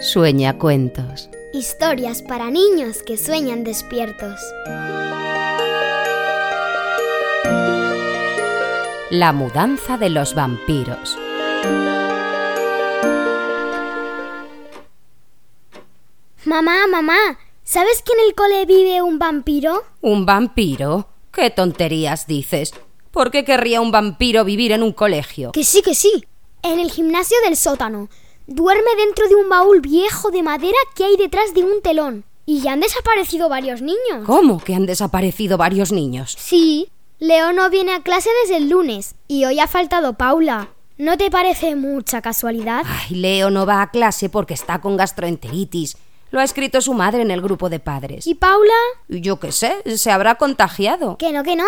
Sueña cuentos. Historias para niños que sueñan despiertos. La mudanza de los vampiros. Mamá, mamá, ¿sabes que en el cole vive un vampiro? ¿Un vampiro? ¿Qué tonterías dices? ¿Por qué querría un vampiro vivir en un colegio? Que sí, que sí. En el gimnasio del sótano. Duerme dentro de un baúl viejo de madera que hay detrás de un telón. Y ya han desaparecido varios niños. ¿Cómo que han desaparecido varios niños? Sí. Leo no viene a clase desde el lunes y hoy ha faltado Paula. ¿No te parece mucha casualidad? Ay, Leo no va a clase porque está con gastroenteritis. Lo ha escrito su madre en el grupo de padres. ¿Y Paula? Yo qué sé, se habrá contagiado. Que no, que no.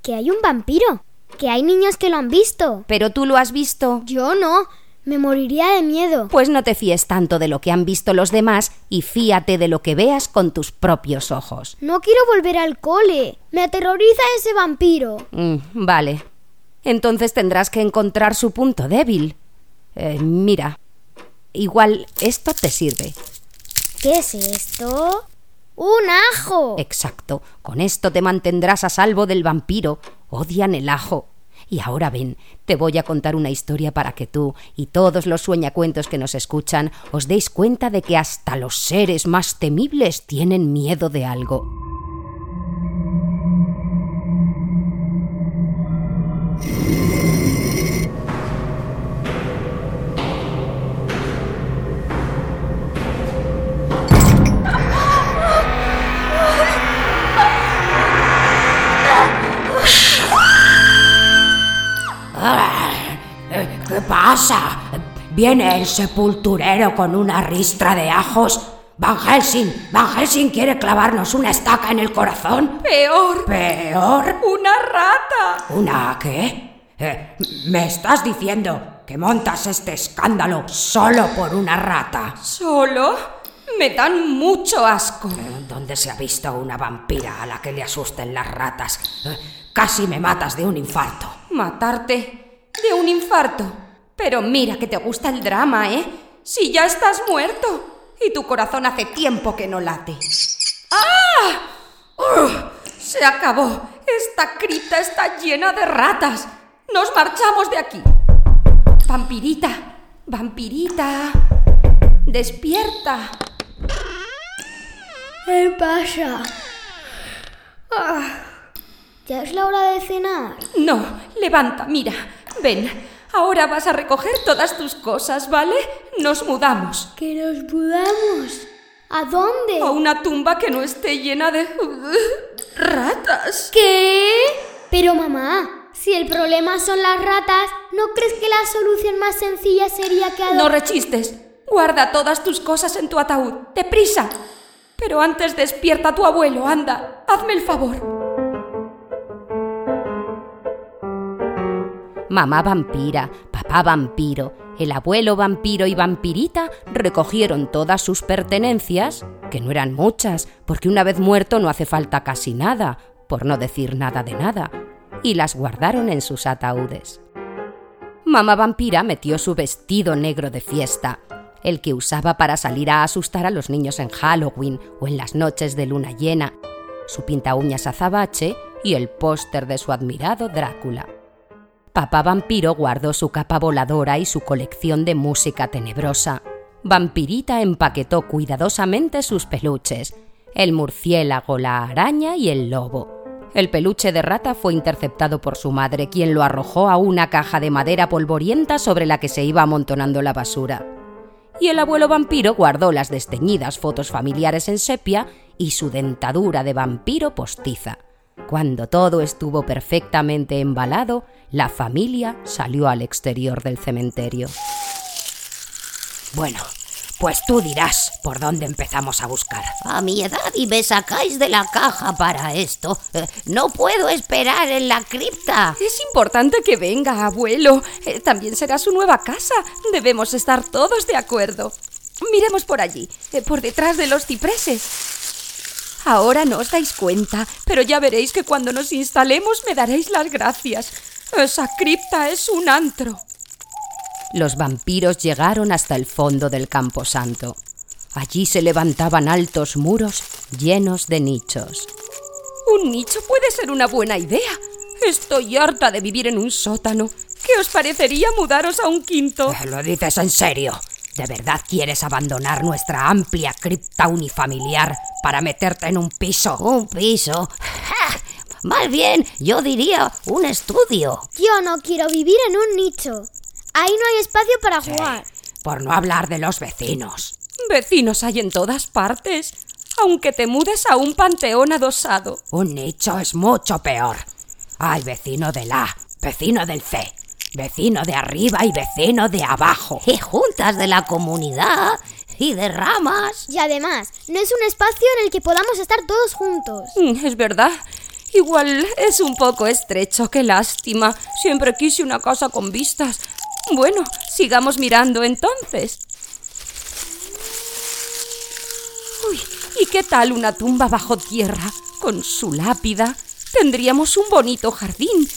Que hay un vampiro. Que hay niños que lo han visto. ¿Pero tú lo has visto? Yo no. Me moriría de miedo. Pues no te fíes tanto de lo que han visto los demás y fíate de lo que veas con tus propios ojos. No quiero volver al cole. Me aterroriza ese vampiro. Mm, vale. Entonces tendrás que encontrar su punto débil. Eh, mira, igual esto te sirve. ¿Qué es esto? ¡Un ajo! Exacto. Con esto te mantendrás a salvo del vampiro. Odian el ajo. Y ahora ven, te voy a contar una historia para que tú y todos los sueñacuentos que nos escuchan os deis cuenta de que hasta los seres más temibles tienen miedo de algo. ¿Qué pasa? ¿Viene el sepulturero con una ristra de ajos? Van Helsing, Van Helsing quiere clavarnos una estaca en el corazón. Peor. ¿Peor? Una rata. ¿Una qué? Eh, ¿Me estás diciendo que montas este escándalo solo por una rata? ¿Solo? Me dan mucho asco. Eh, ¿Dónde se ha visto una vampira a la que le asusten las ratas? Eh, casi me matas de un infarto. ¿Matarte? ¿De un infarto? Pero mira que te gusta el drama, ¿eh? Si ya estás muerto. Y tu corazón hace tiempo que no late. ¡Ah! ¡Ugh! se acabó. Esta cripta está llena de ratas. Nos marchamos de aquí. Vampirita, vampirita. Despierta. ¿Qué pasa? Ah, ¿Ya es la hora de cenar? No, levanta, mira. Ven. Ahora vas a recoger todas tus cosas, ¿vale? Nos mudamos. ¿Que nos mudamos? ¿A dónde? A una tumba que no esté llena de... ratas. ¿Qué? Pero mamá, si el problema son las ratas, ¿no crees que la solución más sencilla sería que... No rechistes. Guarda todas tus cosas en tu ataúd. ¡Deprisa! Pero antes despierta a tu abuelo, anda. Hazme el favor. Mamá vampira, papá vampiro, el abuelo vampiro y vampirita recogieron todas sus pertenencias, que no eran muchas, porque una vez muerto no hace falta casi nada, por no decir nada de nada, y las guardaron en sus ataúdes. Mamá vampira metió su vestido negro de fiesta, el que usaba para salir a asustar a los niños en Halloween o en las noches de luna llena, su pinta uñas azabache y el póster de su admirado Drácula. Papá Vampiro guardó su capa voladora y su colección de música tenebrosa. Vampirita empaquetó cuidadosamente sus peluches, el murciélago, la araña y el lobo. El peluche de rata fue interceptado por su madre, quien lo arrojó a una caja de madera polvorienta sobre la que se iba amontonando la basura. Y el abuelo vampiro guardó las desteñidas fotos familiares en sepia y su dentadura de vampiro postiza. Cuando todo estuvo perfectamente embalado, la familia salió al exterior del cementerio. Bueno, pues tú dirás por dónde empezamos a buscar. A mi edad y me sacáis de la caja para esto. Eh, no puedo esperar en la cripta. Es importante que venga, abuelo. Eh, también será su nueva casa. Debemos estar todos de acuerdo. Miremos por allí, eh, por detrás de los cipreses. Ahora no os dais cuenta, pero ya veréis que cuando nos instalemos me daréis las gracias. Esa cripta es un antro. Los vampiros llegaron hasta el fondo del camposanto. Allí se levantaban altos muros llenos de nichos. Un nicho puede ser una buena idea. Estoy harta de vivir en un sótano. ¿Qué os parecería mudaros a un quinto? ¿Lo dices en serio? ¿De verdad quieres abandonar nuestra amplia cripta unifamiliar para meterte en un piso? ¿Un piso? ¡Ja! Más bien, yo diría un estudio. Yo no quiero vivir en un nicho. Ahí no hay espacio para jugar. Por no hablar de los vecinos. Vecinos hay en todas partes, aunque te mudes a un panteón adosado. Un nicho es mucho peor. Hay vecino del A, vecino del C, vecino de arriba y vecino de abajo. Y juntas de la comunidad y de ramas. Y además, no es un espacio en el que podamos estar todos juntos. Mm, Es verdad. Igual es un poco estrecho, qué lástima. Siempre quise una casa con vistas. Bueno, sigamos mirando entonces. Uy, ¿y qué tal una tumba bajo tierra? Con su lápida. Tendríamos un bonito jardín.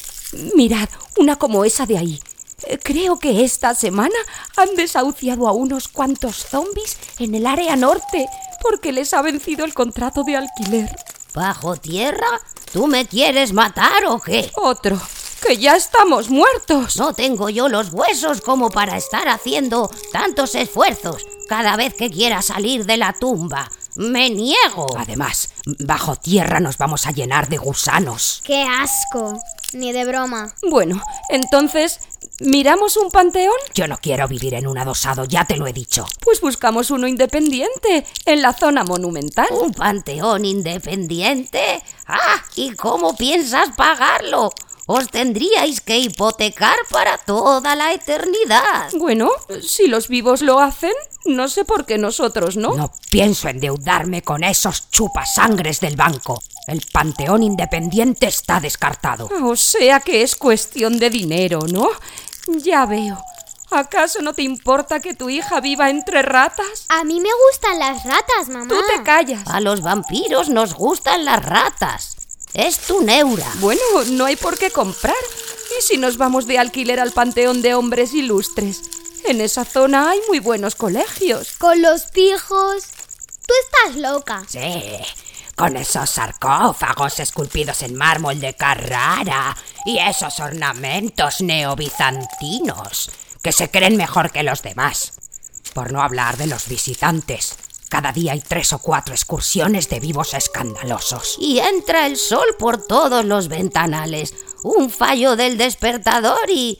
Mirad, una como esa de ahí. Eh, Creo que esta semana han desahuciado a unos cuantos zombies en el área norte porque les ha vencido el contrato de alquiler. ¿Bajo tierra? ¿Tú me quieres matar o qué? Otro, que ya estamos muertos. No tengo yo los huesos como para estar haciendo tantos esfuerzos cada vez que quiera salir de la tumba. Me niego. Además, bajo tierra nos vamos a llenar de gusanos. ¡Qué asco! Ni de broma. Bueno, entonces, ¿miramos un panteón? Yo no quiero vivir en un adosado, ya te lo he dicho. Pues buscamos uno independiente, en la zona monumental. ¿Un panteón independiente? Ah, ¿y cómo piensas pagarlo? Os tendríais que hipotecar para toda la eternidad. Bueno, si los vivos lo hacen, no sé por qué nosotros no. No pienso endeudarme con esos chupasangres del banco. El panteón independiente está descartado. O sea que es cuestión de dinero, ¿no? Ya veo. ¿Acaso no te importa que tu hija viva entre ratas? A mí me gustan las ratas, mamá. Tú te callas. A los vampiros nos gustan las ratas. Es tu neura. Bueno, no hay por qué comprar. ¿Y si nos vamos de alquiler al Panteón de Hombres Ilustres? En esa zona hay muy buenos colegios. Con los pijos. Tú estás loca. Sí, con esos sarcófagos esculpidos en mármol de Carrara y esos ornamentos neobizantinos que se creen mejor que los demás. Por no hablar de los visitantes. Cada día hay tres o cuatro excursiones de vivos escandalosos. Y entra el sol por todos los ventanales. Un fallo del despertador y...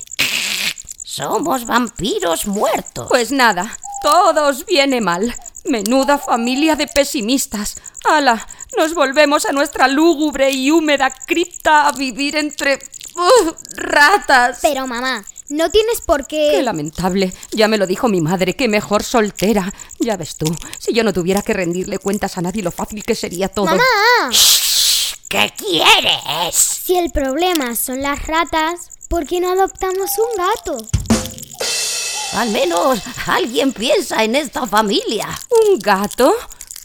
Somos vampiros muertos. Pues nada, todo os viene mal. Menuda familia de pesimistas. ¡Hala! Nos volvemos a nuestra lúgubre y húmeda cripta a vivir entre... ¡Ugh! ratas. Pero mamá, no tienes por Qué qué... lamentable. Ya me lo dijo mi madre, que mejor soltera. Ya ves tú, si yo no tuviera que rendirle cuentas a nadie lo fácil que sería todo. ¡Mamá! ¿Qué quieres? Si el problema son las ratas, ¿por qué no adoptamos un gato? Al menos alguien piensa en esta familia. ¿Un gato?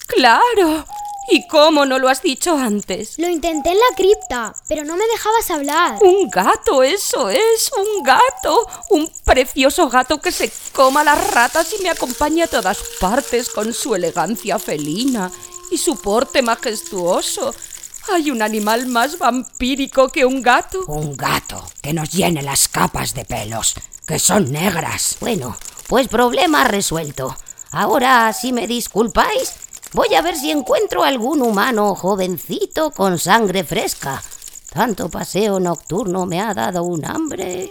Claro. ¿Y cómo no lo has dicho antes? Lo intenté en la cripta, pero no me dejabas hablar. Un gato, eso es, un gato. Un precioso gato que se coma las ratas y me acompaña a todas partes con su elegancia felina y su porte majestuoso. ¿Hay un animal más vampírico que un gato? Un gato que nos llene las capas de pelos, que son negras. Bueno, pues problema resuelto. Ahora, si me disculpáis, voy a ver si encuentro algún humano jovencito con sangre fresca. Tanto paseo nocturno me ha dado un hambre.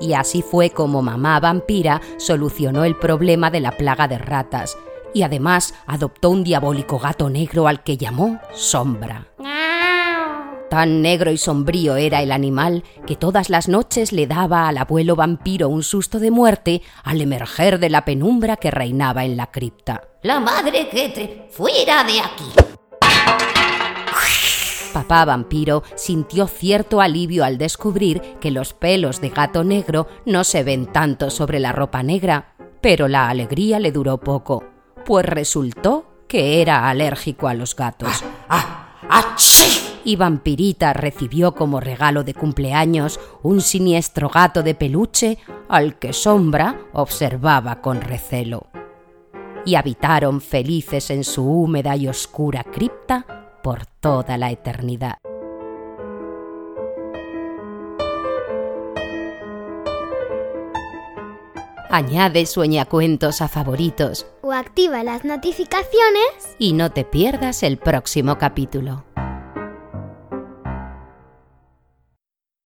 Y así fue como mamá vampira solucionó el problema de la plaga de ratas y además adoptó un diabólico gato negro al que llamó Sombra. Tan negro y sombrío era el animal que todas las noches le daba al abuelo vampiro un susto de muerte al emerger de la penumbra que reinaba en la cripta. La madre que te... ¡Fuera de aquí! Papá vampiro sintió cierto alivio al descubrir que los pelos de gato negro no se ven tanto sobre la ropa negra, pero la alegría le duró poco, pues resultó que era alérgico a los gatos. ¡Ah! ¡Achí! Y Vampirita recibió como regalo de cumpleaños un siniestro gato de peluche al que Sombra observaba con recelo. Y habitaron felices en su húmeda y oscura cripta por toda la eternidad. Añade sueñacuentos a favoritos O activa las notificaciones. y no te pierdas el próximo capítulo.